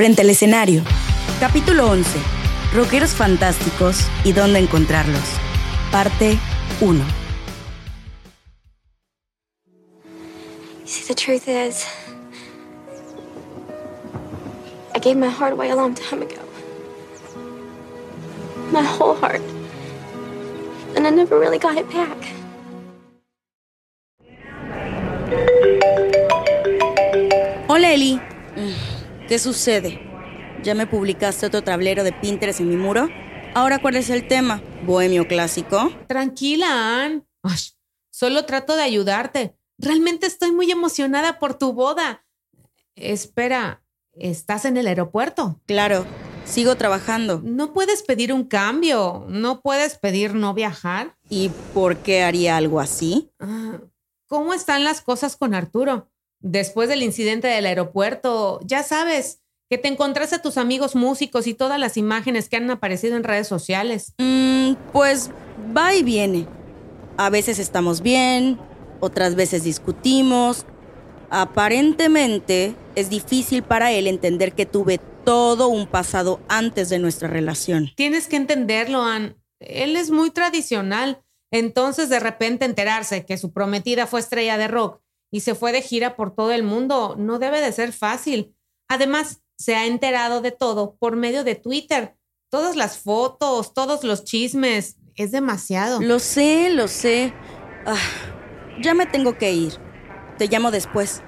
Frente al escenario. Capítulo 11. Rockeros fantásticos y dónde encontrarlos. Parte 1. See, the truth is, I gave my heart away a long time ago. My whole heart. And I never really got it back. Hola Eli. ¿Qué sucede? ¿Ya me publicaste otro tablero de Pinterest en mi muro? Ahora, ¿cuál es el tema? ¿Bohemio clásico? Tranquila, Ann. Ay, solo trato de ayudarte. Realmente estoy muy emocionada por tu boda. Espera, ¿estás en el aeropuerto? Claro, sigo trabajando. No puedes pedir un cambio. No puedes pedir no viajar. ¿Y por qué haría algo así? Ah, ¿Cómo están las cosas con Arturo? Después del incidente del aeropuerto, ya sabes, que te encontraste a tus amigos músicos y todas las imágenes que han aparecido en redes sociales. Mm, pues va y viene. A veces estamos bien, otras veces discutimos. Aparentemente es difícil para él entender que tuve todo un pasado antes de nuestra relación. Tienes que entenderlo, Ann. Él es muy tradicional. Entonces, de repente enterarse que su prometida fue estrella de rock y se fue de gira por todo el mundo no debe de ser fácil. Además, se ha enterado de todo por medio de Twitter. Todas las fotos, todos los chismes. Es demasiado. Lo sé, lo sé. Ah, ya me tengo que ir. Te llamo después.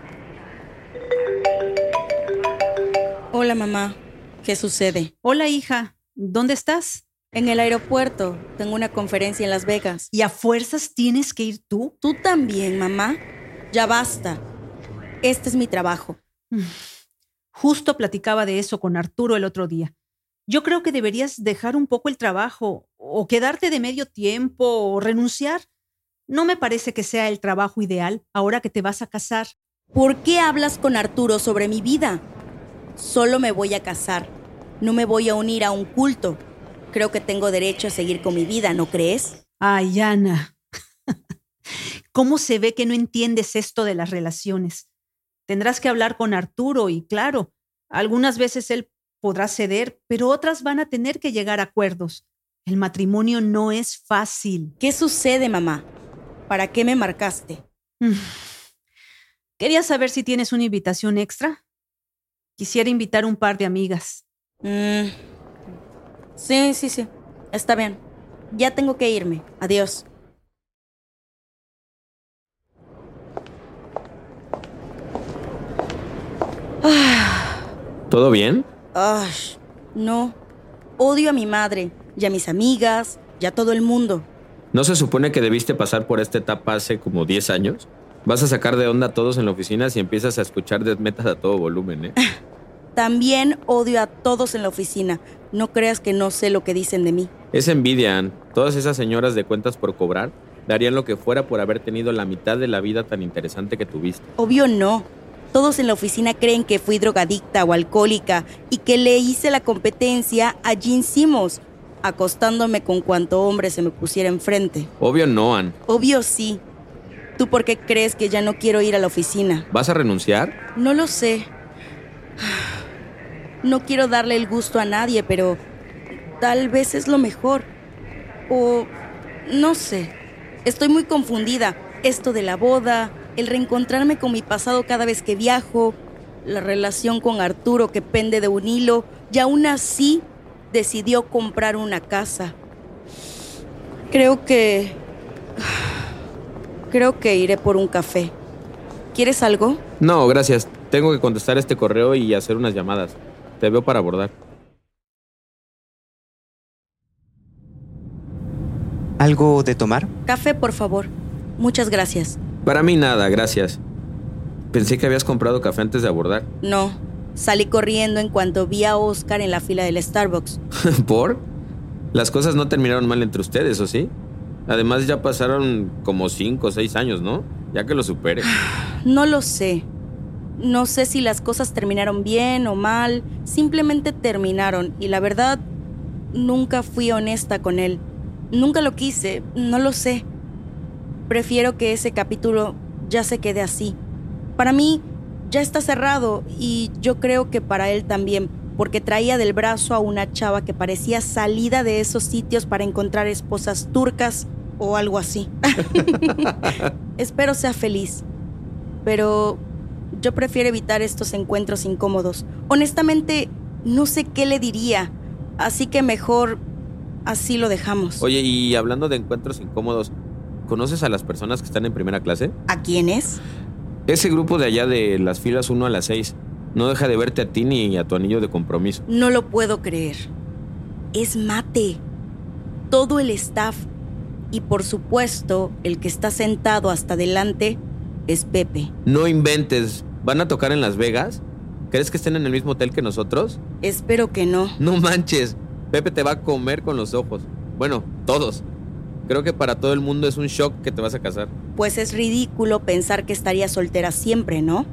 Hola, mamá. ¿Qué sucede? Hola, hija. ¿Dónde estás? En el aeropuerto. Tengo una conferencia en Las Vegas. ¿Y a fuerzas tienes que ir tú? Tú también, mamá. Ya basta. Este es mi trabajo. Justo platicaba de eso con Arturo el otro día. Yo creo que deberías dejar un poco el trabajo, o quedarte de medio tiempo, o renunciar. No me parece que sea el trabajo ideal ahora que te vas a casar. ¿Por qué hablas con Arturo sobre mi vida? Solo me voy a casar. No me voy a unir a un culto. Creo que tengo derecho a seguir con mi vida, ¿no crees? Ay, Ana. ¿Cómo se ve que no entiendes esto de las relaciones? Tendrás que hablar con Arturo y claro, algunas veces él podrá ceder, pero otras van a tener que llegar a acuerdos. El matrimonio no es fácil. ¿Qué sucede, mamá? ¿Para qué me marcaste? Quería saber si tienes una invitación extra. Quisiera invitar un par de amigas. Mm, sí, sí, sí. Está bien. Ya tengo que irme. Adiós. ¿Todo bien? Ay, no. Odio a mi madre y a mis amigas y a todo el mundo. ¿No se supone que debiste pasar por esta etapa hace como 10 años? Vas a sacar de onda a todos en la oficina si empiezas a escuchar death metal a todo volumen, ¿eh? También odio a todos en la oficina. No creas que no sé lo que dicen de mí. Es envidia, Ann. Todas esas señoras de cuentas por cobrar darían lo que fuera por haber tenido la mitad de la vida tan interesante que tuviste. Obvio no. Todos en la oficina creen que fui drogadicta o alcohólica y que le hice la competencia a Gene Simmons, acostándome con cuanto hombre se me pusiera enfrente. Obvio no, Ann. Obvio sí. ¿Tú por qué crees que ya no quiero ir a la oficina? ¿Vas a renunciar? No lo sé. No quiero darle el gusto a nadie, pero tal vez es lo mejor. O no sé. Estoy muy confundida. Esto de la boda, el reencontrarme con mi pasado cada vez que viajo, la relación con Arturo que pende de un hilo, y aún así decidió comprar una casa. Creo que... Creo que iré por un café. ¿Quieres algo? No, gracias. Tengo que contestar este correo y hacer unas llamadas. Te veo para abordar. ¿Algo de tomar? Café, por favor. Muchas gracias. Para mí nada, gracias. Pensé que habías comprado café antes de abordar. No, salí corriendo en cuanto vi a Oscar en la fila del Starbucks. ¿Por? Las cosas no terminaron mal entre ustedes, ¿o sí? Además ya pasaron como cinco o seis años, ¿no? Ya que lo supere. No lo sé. No sé si las cosas terminaron bien o mal, simplemente terminaron y la verdad, nunca fui honesta con él. Nunca lo quise, no lo sé. Prefiero que ese capítulo ya se quede así. Para mí, ya está cerrado y yo creo que para él también. porque traía del brazo a una chava que parecía salida de esos sitios para encontrar esposas turcas o algo así. Espero sea feliz, pero yo prefiero evitar estos encuentros incómodos. Honestamente, no sé qué le diría, así que mejor así lo dejamos. Oye, y hablando de encuentros incómodos, ¿conoces a las personas que están en primera clase? ¿A quiénes? Ese grupo de allá de las filas 1 a las 6 no deja de verte a ti ni a tu anillo de compromiso. No lo puedo creer. Es mate. Todo el staff. Y por supuesto, el que está sentado hasta adelante es Pepe. No inventes. ¿Van a tocar en Las Vegas? ¿Crees que estén en el mismo hotel que nosotros? Espero que no. No manches. Pepe te va a comer con los ojos. Bueno, todos. Creo que para todo el mundo es un shock que te vas a casar. Pues es ridículo pensar que estaría soltera siempre, ¿no?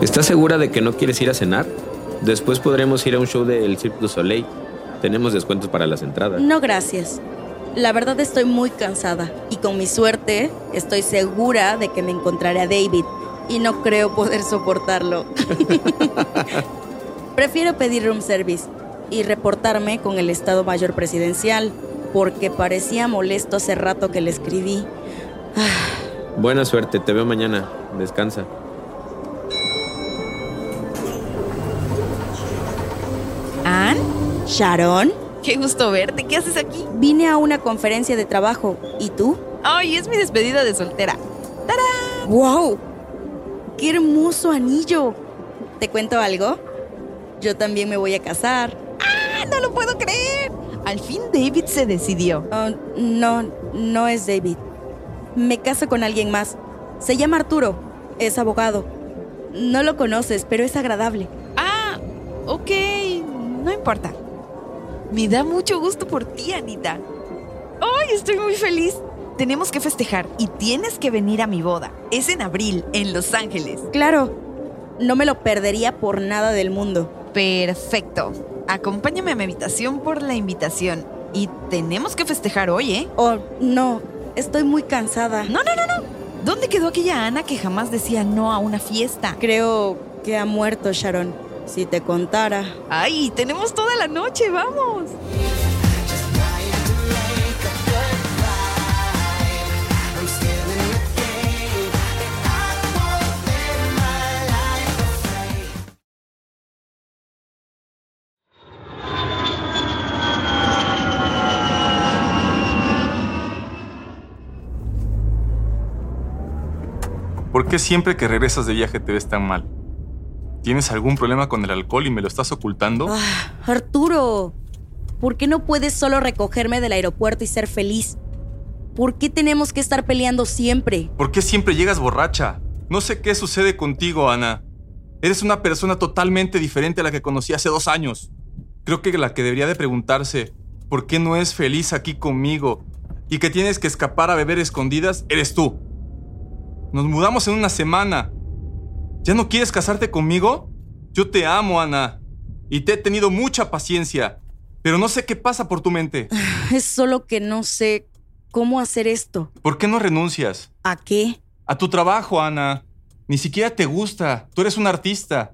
¿Estás segura de que no quieres ir a cenar? Después podremos ir a un show del Cirque du Soleil. Tenemos descuentos para las entradas. No, gracias. La verdad estoy muy cansada y con mi suerte estoy segura de que me encontraré a David y no creo poder soportarlo. Prefiero pedir room service y reportarme con el Estado Mayor Presidencial porque parecía molesto hace rato que le escribí. Buena suerte, te veo mañana. Descansa. ¿Sharon? Qué gusto verte. ¿Qué haces aquí? Vine a una conferencia de trabajo. ¿Y tú? Ay, es mi despedida de soltera. ¡Wow! ¡Qué hermoso anillo! ¿Te cuento algo? Yo también me voy a casar. ¡Ah! No lo puedo creer. Al fin David se decidió. Oh, no, no es David. Me caso con alguien más. Se llama Arturo. Es abogado. No lo conoces, pero es agradable. Ah, ok. No importa. Me da mucho gusto por ti, Anita. ¡Ay, estoy muy feliz! Tenemos que festejar y tienes que venir a mi boda. Es en abril, en Los Ángeles. Claro, no me lo perdería por nada del mundo. Perfecto. Acompáñame a mi habitación por la invitación. Y tenemos que festejar hoy, ¿eh? Oh, no, estoy muy cansada. No, no, no, no. ¿Dónde quedó aquella Ana que jamás decía no a una fiesta? Creo que ha muerto Sharon. Si te contara. ¡Ay, tenemos toda la noche! ¡Vamos! ¿Por qué siempre que regresas de viaje te ves tan mal? ¿Tienes algún problema con el alcohol y me lo estás ocultando? Ah, Arturo, ¿por qué no puedes solo recogerme del aeropuerto y ser feliz? ¿Por qué tenemos que estar peleando siempre? ¿Por qué siempre llegas borracha? No sé qué sucede contigo, Ana. Eres una persona totalmente diferente a la que conocí hace dos años. Creo que la que debería de preguntarse por qué no es feliz aquí conmigo y que tienes que escapar a beber escondidas eres tú. Nos mudamos en una semana. ¿Ya no quieres casarte conmigo? Yo te amo, Ana. Y te he tenido mucha paciencia. Pero no sé qué pasa por tu mente. Es solo que no sé cómo hacer esto. ¿Por qué no renuncias? ¿A qué? A tu trabajo, Ana. Ni siquiera te gusta. Tú eres un artista.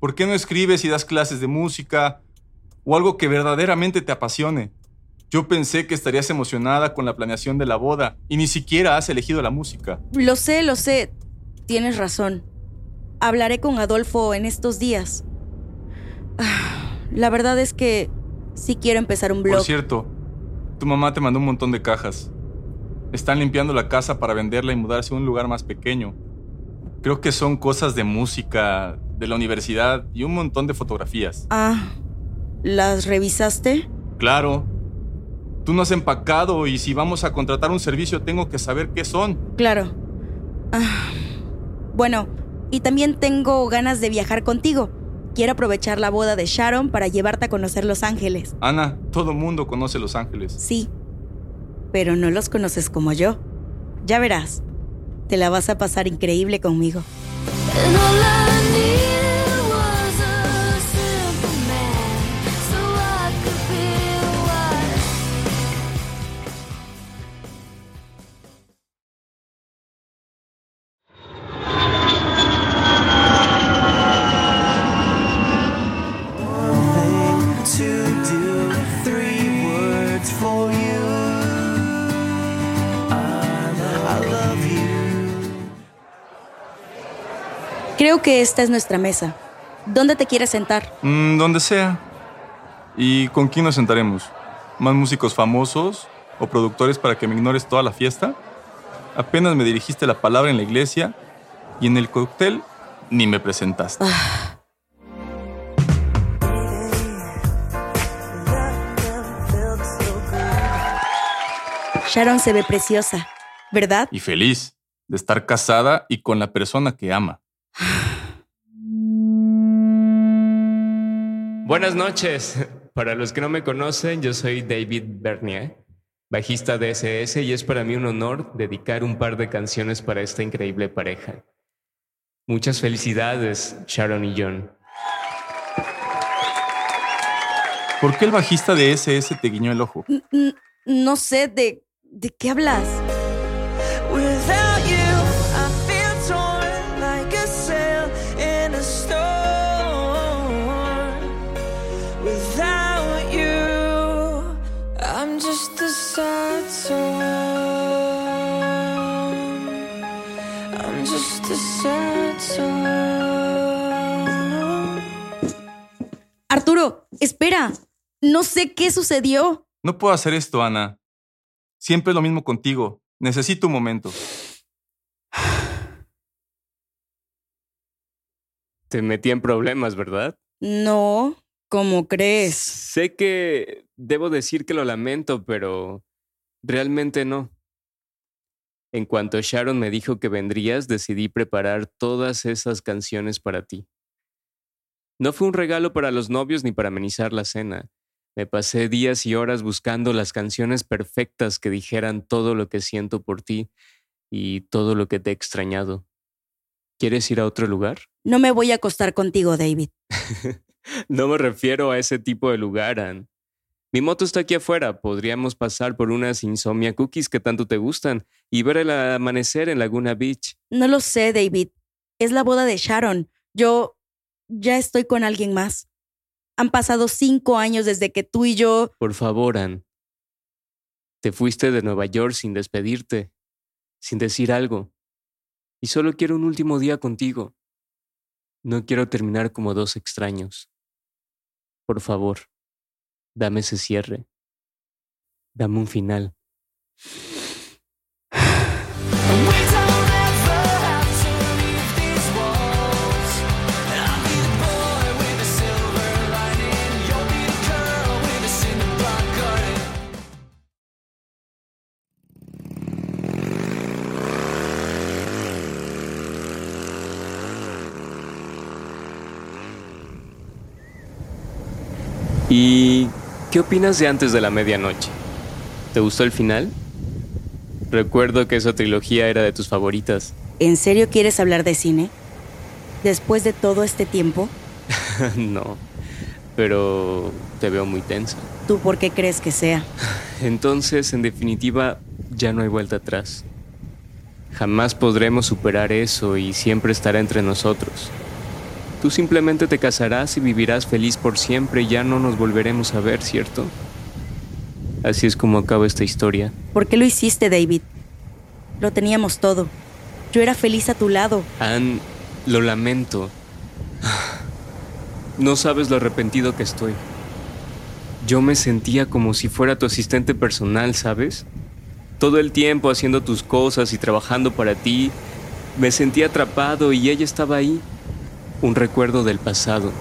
¿Por qué no escribes y das clases de música? O algo que verdaderamente te apasione. Yo pensé que estarías emocionada con la planeación de la boda y ni siquiera has elegido la música. Lo sé, lo sé. Tienes razón. Hablaré con Adolfo en estos días. Ah, La verdad es que sí quiero empezar un blog. Por cierto, tu mamá te mandó un montón de cajas. Están limpiando la casa para venderla y mudarse a un lugar más pequeño. Creo que son cosas de música, de la universidad y un montón de fotografías. Ah, ¿las revisaste? Claro. Tú no has empacado y si vamos a contratar un servicio tengo que saber qué son. Claro. Ah, bueno, y también tengo ganas de viajar contigo. Quiero aprovechar la boda de Sharon para llevarte a conocer Los Ángeles. Ana, todo mundo conoce Los Ángeles. Sí, pero no los conoces como yo. Ya verás, te la vas a pasar increíble conmigo. Esta es nuestra mesa. ¿Dónde te quieres sentar? Mm, donde sea. ¿Y con quién nos sentaremos? ¿Más músicos famosos o productores para que me ignores toda la fiesta? Apenas me dirigiste la palabra en la iglesia y en el cóctel ni me presentaste. Sharon se ve preciosa, ¿verdad? Y feliz de estar casada y con la persona que ama. Buenas noches. Para los que no me conocen, yo soy David Bernier, bajista de SS, y es para mí un honor dedicar un par de canciones para esta increíble pareja. Muchas felicidades, Sharon y John. ¿Por qué el bajista de SS te guiñó el ojo? N- n- no sé de, de qué hablas. Arturo, espera. No sé qué sucedió. No puedo hacer esto, Ana. Siempre es lo mismo contigo. Necesito un momento. Te metí en problemas, ¿verdad? No, ¿cómo crees? Sé que debo decir que lo lamento, pero realmente no. En cuanto Sharon me dijo que vendrías, decidí preparar todas esas canciones para ti. No fue un regalo para los novios ni para amenizar la cena. Me pasé días y horas buscando las canciones perfectas que dijeran todo lo que siento por ti y todo lo que te he extrañado. ¿Quieres ir a otro lugar? No me voy a acostar contigo, David. No me refiero a ese tipo de lugar, Ann. Mi moto está aquí afuera. Podríamos pasar por unas insomnia cookies que tanto te gustan y ver el amanecer en Laguna Beach. No lo sé, David. Es la boda de Sharon. Yo ya estoy con alguien más. Han pasado cinco años desde que tú y yo... Por favor, Ann. Te fuiste de Nueva York sin despedirte, sin decir algo. Y solo quiero un último día contigo. No quiero terminar como dos extraños. Por favor, dame ese cierre. Dame un final. ¿Y qué opinas de antes de la medianoche? ¿Te gustó el final? Recuerdo que esa trilogía era de tus favoritas. ¿En serio quieres hablar de cine? Después de todo este tiempo, no, pero te veo muy tensa. ¿tú por qué crees que sea? Entonces, en definitiva, ya no hay vuelta atrás. Jamás podremos superar eso y siempre estará entre nosotros. Tú simplemente te casarás y vivirás feliz por siempre y ya no nos volveremos a ver, ¿cierto? Así es como acaba esta historia. ¿Por qué lo hiciste, David? Lo teníamos todo. Yo era feliz a tu lado. Ann, lo lamento. No sabes lo arrepentido que estoy. Yo me sentía como si fuera tu asistente personal, ¿sabes? Todo el tiempo haciendo tus cosas y trabajando para ti. Me sentía atrapado y ella estaba ahí. Un recuerdo del pasado.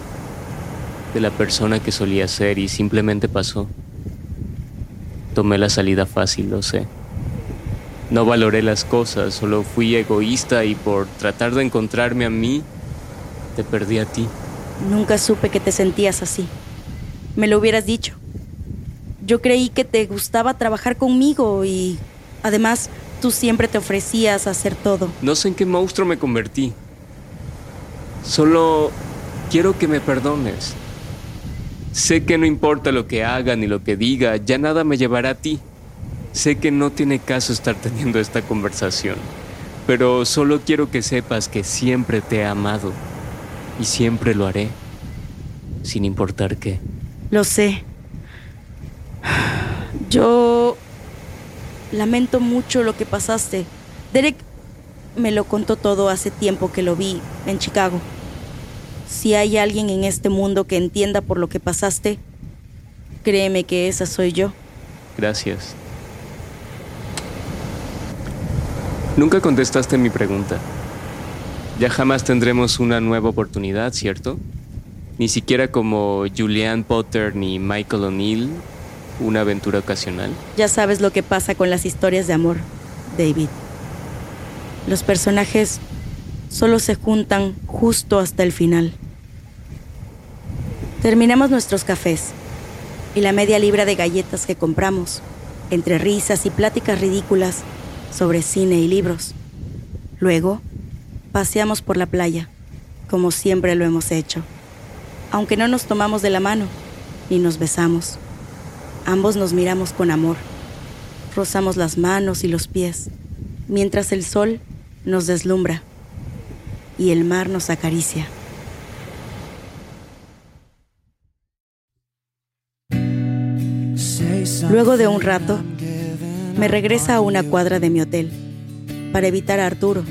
De la persona que solía ser y simplemente pasó. Tomé la salida fácil, lo sé. No valoré las cosas, solo fui egoísta y por tratar de encontrarme a mí, te perdí a ti. Nunca supe que te sentías así. Me lo hubieras dicho. Yo creí que te gustaba trabajar conmigo y además tú siempre te ofrecías a hacer todo. No sé en qué monstruo me convertí. Solo quiero que me perdones. Sé que no importa lo que haga ni lo que diga, ya nada me llevará a ti. Sé que no tiene caso estar teniendo esta conversación, pero solo quiero que sepas que siempre te he amado y siempre lo haré, sin importar qué. Lo sé. Yo lamento mucho lo que pasaste. Derek me lo contó todo hace tiempo que lo vi en Chicago. Si hay alguien en este mundo que entienda por lo que pasaste, créeme que esa soy yo. Gracias. Nunca contestaste mi pregunta. Ya jamás tendremos una nueva oportunidad, ¿cierto? Ni siquiera como Julianne Potter ni Michael O'Neill, una aventura ocasional. Ya sabes lo que pasa con las historias de amor, David. Los personajes solo se juntan justo hasta el final. Terminamos nuestros cafés y la media libra de galletas que compramos, entre risas y pláticas ridículas sobre cine y libros. Luego, paseamos por la playa, como siempre lo hemos hecho, aunque no nos tomamos de la mano ni nos besamos. Ambos nos miramos con amor, rozamos las manos y los pies, mientras el sol nos deslumbra y el mar nos acaricia. Luego de un rato, me regresa a una cuadra de mi hotel para evitar a Arturo.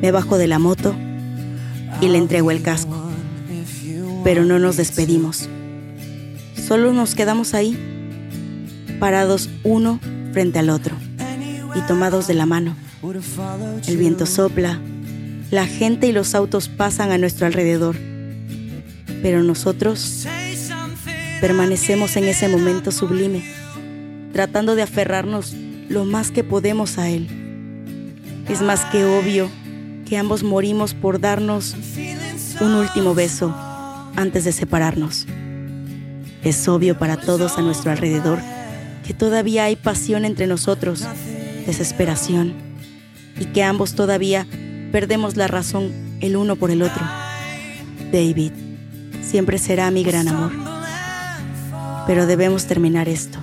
Me bajo de la moto y le entrego el casco. Pero no nos despedimos. Solo nos quedamos ahí, parados uno frente al otro y tomados de la mano. El viento sopla, la gente y los autos pasan a nuestro alrededor. Pero nosotros permanecemos en ese momento sublime, tratando de aferrarnos lo más que podemos a él. Es más que obvio que ambos morimos por darnos un último beso antes de separarnos. Es obvio para todos a nuestro alrededor que todavía hay pasión entre nosotros, desesperación, y que ambos todavía perdemos la razón el uno por el otro. David siempre será mi gran amor. Pero debemos terminar esto.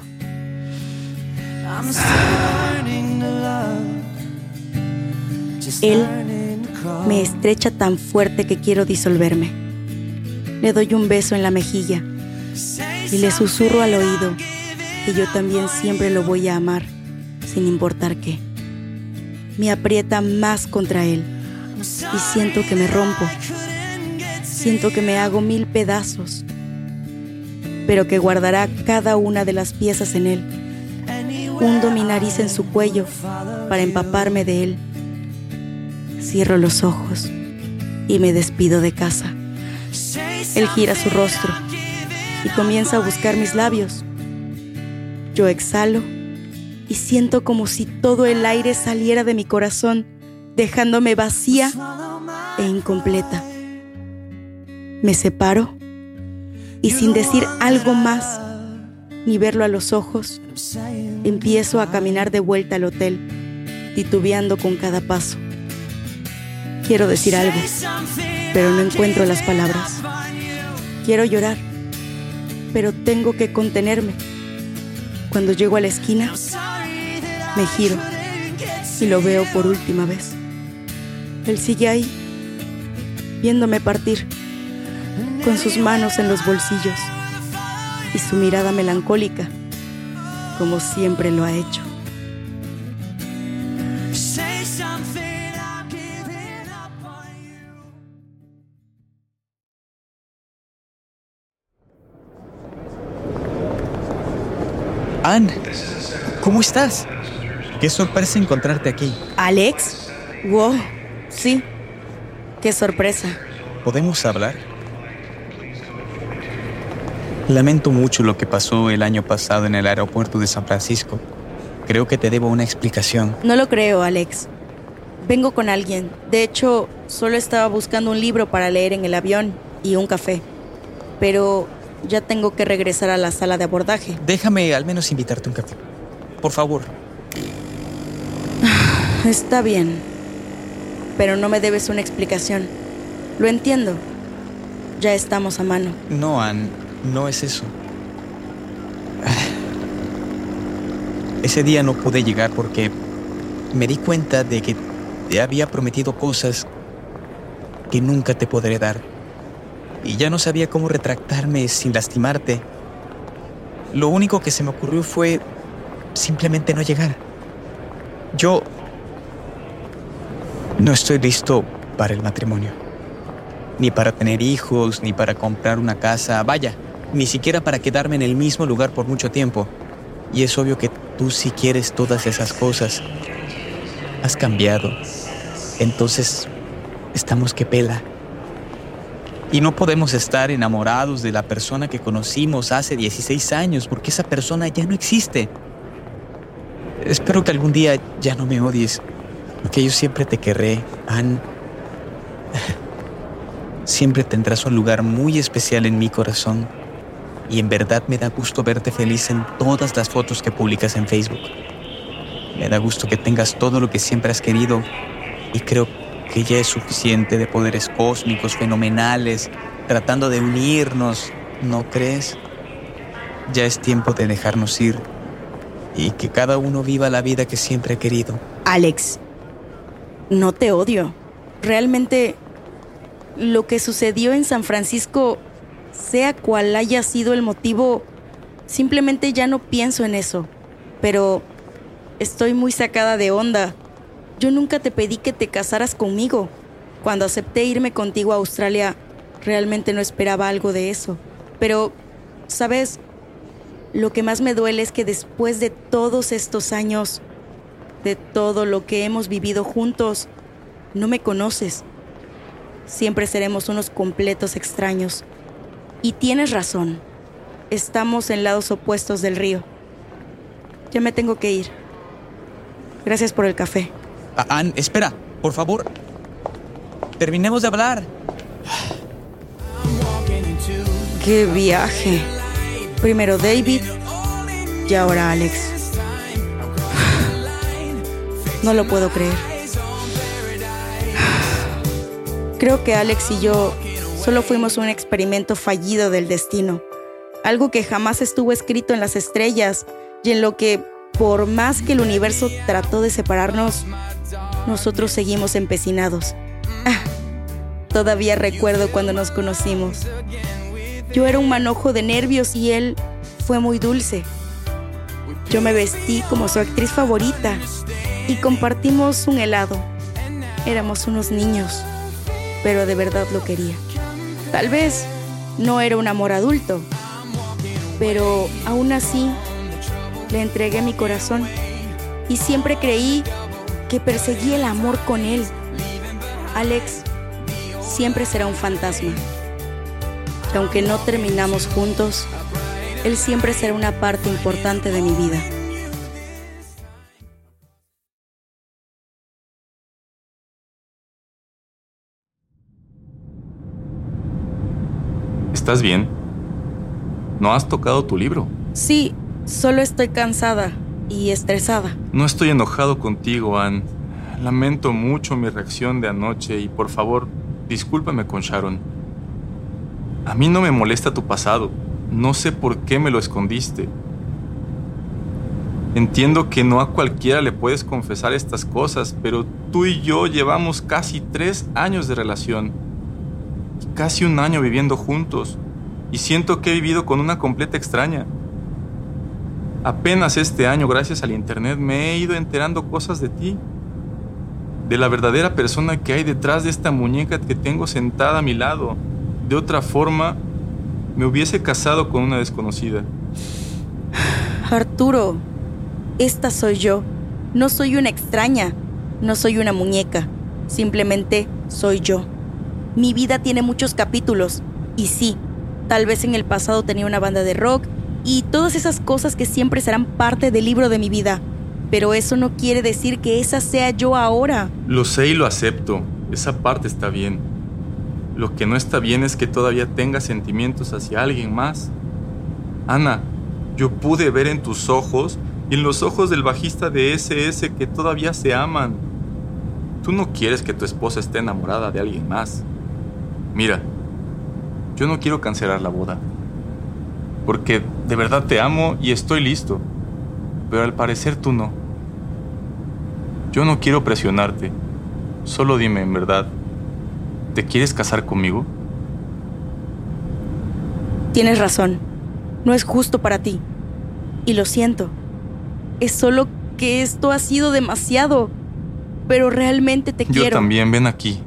Él me estrecha tan fuerte que quiero disolverme. Le doy un beso en la mejilla y le susurro al oído que yo también siempre lo voy a amar, sin importar qué. Me aprieta más contra él y siento que me rompo. Siento que me hago mil pedazos, pero que guardará cada una de las piezas en él. Hundo mi nariz en su cuello para empaparme de él. Cierro los ojos y me despido de casa. Él gira su rostro y comienza a buscar mis labios. Yo exhalo y siento como si todo el aire saliera de mi corazón, dejándome vacía e incompleta. Me separo y sin decir algo más, ni verlo a los ojos, empiezo a caminar de vuelta al hotel, titubeando con cada paso. Quiero decir algo, pero no encuentro las palabras. Quiero llorar, pero tengo que contenerme. Cuando llego a la esquina, me giro y lo veo por última vez. Él sigue ahí, viéndome partir, con sus manos en los bolsillos y su mirada melancólica, como siempre lo ha hecho. Ann, ¿cómo estás? Qué sorpresa encontrarte aquí. ¿Alex? Wow, sí. Qué sorpresa. ¿Podemos hablar? Lamento mucho lo que pasó el año pasado en el aeropuerto de San Francisco. Creo que te debo una explicación. No lo creo, Alex. Vengo con alguien. De hecho, solo estaba buscando un libro para leer en el avión y un café. Pero ya tengo que regresar a la sala de abordaje. Déjame al menos invitarte a un café. Por favor. Está bien. Pero no me debes una explicación. Lo entiendo. Ya estamos a mano. No, Ann, no es eso. Ese día no pude llegar porque me di cuenta de que te había prometido cosas que nunca te podré dar. Y ya no sabía cómo retractarme sin lastimarte. Lo único que se me ocurrió fue simplemente no llegar. Yo no estoy listo para el matrimonio. Ni para tener hijos, ni para comprar una casa. Vaya, ni siquiera para quedarme en el mismo lugar por mucho tiempo. Y es obvio que tú sí quieres todas esas cosas. Has cambiado. Entonces, estamos que pela. Y no podemos estar enamorados de la persona que conocimos hace 16 años porque esa persona ya no existe. Espero que algún día ya no me odies, porque yo siempre te querré, Ann. Siempre tendrás un lugar muy especial en mi corazón. Y en verdad me da gusto verte feliz en todas las fotos que publicas en Facebook. Me da gusto que tengas todo lo que siempre has querido y creo que ya es suficiente de poderes cósmicos fenomenales tratando de unirnos, ¿no crees? Ya es tiempo de dejarnos ir y que cada uno viva la vida que siempre ha querido. Alex, no te odio. Realmente, lo que sucedió en San Francisco, sea cual haya sido el motivo, simplemente ya no pienso en eso. Pero estoy muy sacada de onda. Yo nunca te pedí que te casaras conmigo. Cuando acepté irme contigo a Australia, realmente no esperaba algo de eso. Pero, ¿sabes? Lo que más me duele es que después de todos estos años, de todo lo que hemos vivido juntos, no me conoces. Siempre seremos unos completos extraños. Y tienes razón. Estamos en lados opuestos del río. Ya me tengo que ir. Gracias por el café. Ah, Ann, espera, por favor. Terminemos de hablar. ¡Qué viaje! Primero David y ahora Alex. No lo puedo creer. Creo que Alex y yo solo fuimos un experimento fallido del destino. Algo que jamás estuvo escrito en las estrellas y en lo que, por más que el universo trató de separarnos, nosotros seguimos empecinados. Ah, todavía recuerdo cuando nos conocimos. Yo era un manojo de nervios y él fue muy dulce. Yo me vestí como su actriz favorita y compartimos un helado. Éramos unos niños, pero de verdad lo quería. Tal vez no era un amor adulto, pero aún así le entregué mi corazón y siempre creí que perseguí el amor con él. Alex siempre será un fantasma. Que aunque no terminamos juntos, él siempre será una parte importante de mi vida. ¿Estás bien? ¿No has tocado tu libro? Sí, solo estoy cansada y estresada. No estoy enojado contigo, Ann. Lamento mucho mi reacción de anoche y por favor, discúlpame con Sharon. A mí no me molesta tu pasado. No sé por qué me lo escondiste. Entiendo que no a cualquiera le puedes confesar estas cosas, pero tú y yo llevamos casi tres años de relación. Casi un año viviendo juntos. Y siento que he vivido con una completa extraña. Apenas este año, gracias al Internet, me he ido enterando cosas de ti. De la verdadera persona que hay detrás de esta muñeca que tengo sentada a mi lado. De otra forma, me hubiese casado con una desconocida. Arturo, esta soy yo. No soy una extraña. No soy una muñeca. Simplemente soy yo. Mi vida tiene muchos capítulos. Y sí, tal vez en el pasado tenía una banda de rock y todas esas cosas que siempre serán parte del libro de mi vida. Pero eso no quiere decir que esa sea yo ahora. Lo sé y lo acepto. Esa parte está bien. Lo que no está bien es que todavía tengas sentimientos hacia alguien más. Ana, yo pude ver en tus ojos y en los ojos del bajista de SS que todavía se aman. Tú no quieres que tu esposa esté enamorada de alguien más. Mira, yo no quiero cancelar la boda. Porque de verdad te amo y estoy listo. Pero al parecer tú no. Yo no quiero presionarte. Solo dime, en verdad, ¿te quieres casar conmigo? Tienes razón. No es justo para ti. Y lo siento. Es solo que esto ha sido demasiado. Pero realmente te Yo quiero. también, ven aquí.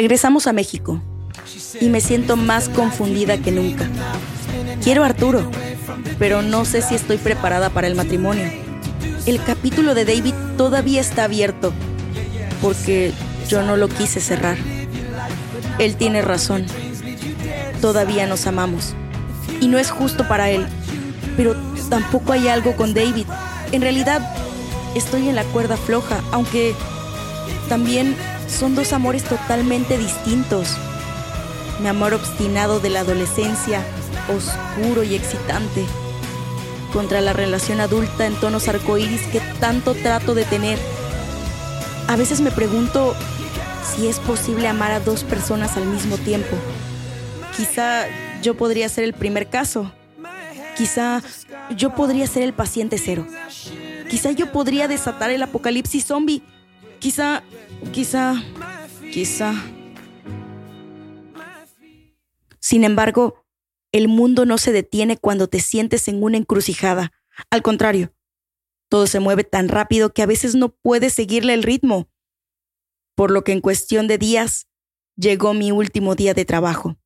Regresamos a México y me siento más confundida que nunca. Quiero a Arturo, pero no sé si estoy preparada para el matrimonio. El capítulo de David todavía está abierto porque yo no lo quise cerrar. Él tiene razón. Todavía nos amamos. Y no es justo para él. Pero tampoco hay algo con David. En realidad, estoy en la cuerda floja, aunque también son dos amores totalmente distintos. Mi amor obstinado de la adolescencia, oscuro y excitante, contra la relación adulta en tonos arcoíris que tanto trato de tener. A veces me pregunto si es posible amar a dos personas al mismo tiempo. Quizá yo podría ser el primer caso. Quizá yo podría ser el paciente cero. Quizá yo podría desatar el apocalipsis zombie. Quizá, quizá, quizá. Sin embargo, el mundo no se detiene cuando te sientes en una encrucijada. Al contrario, todo se mueve tan rápido que a veces no puedes seguirle el ritmo. Por lo que en cuestión de días llegó mi último día de trabajo.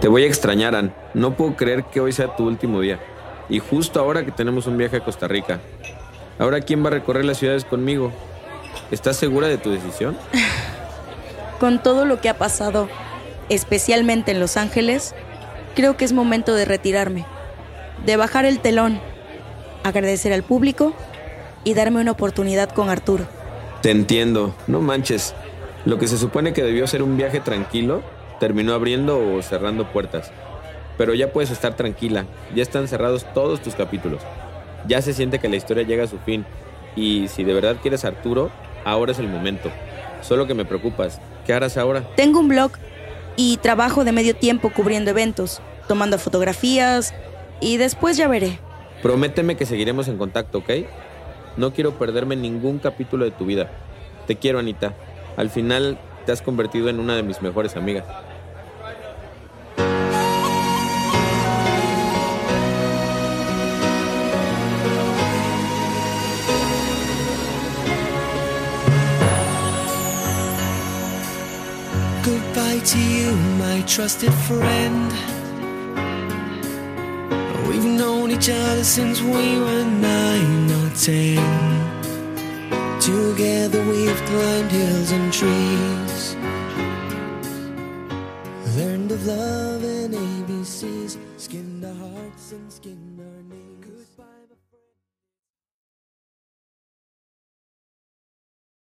Te voy a extrañar, Ann. No puedo creer que hoy sea tu último día. Y justo ahora que tenemos un viaje a Costa Rica. Ahora, ¿quién va a recorrer las ciudades conmigo? ¿Estás segura de tu decisión? Con todo lo que ha pasado, especialmente en Los Ángeles, creo que es momento de retirarme, de bajar el telón, agradecer al público y darme una oportunidad con Arturo. Te entiendo, no manches. Lo que se supone que debió ser un viaje tranquilo, terminó abriendo o cerrando puertas. Pero ya puedes estar tranquila, ya están cerrados todos tus capítulos. Ya se siente que la historia llega a su fin. Y si de verdad quieres a Arturo, ahora es el momento. Solo que me preocupas, ¿qué harás ahora? Tengo un blog y trabajo de medio tiempo cubriendo eventos, tomando fotografías y después ya veré. Prométeme que seguiremos en contacto, ¿ok? No quiero perderme ningún capítulo de tu vida. Te quiero, Anita. Al final te has convertido en una de mis mejores amigas. To you, my trusted friend. We've known each other since we were nine or ten. Together we've climbed hills and trees. Learned of love and ABCs, skinned our hearts and skinned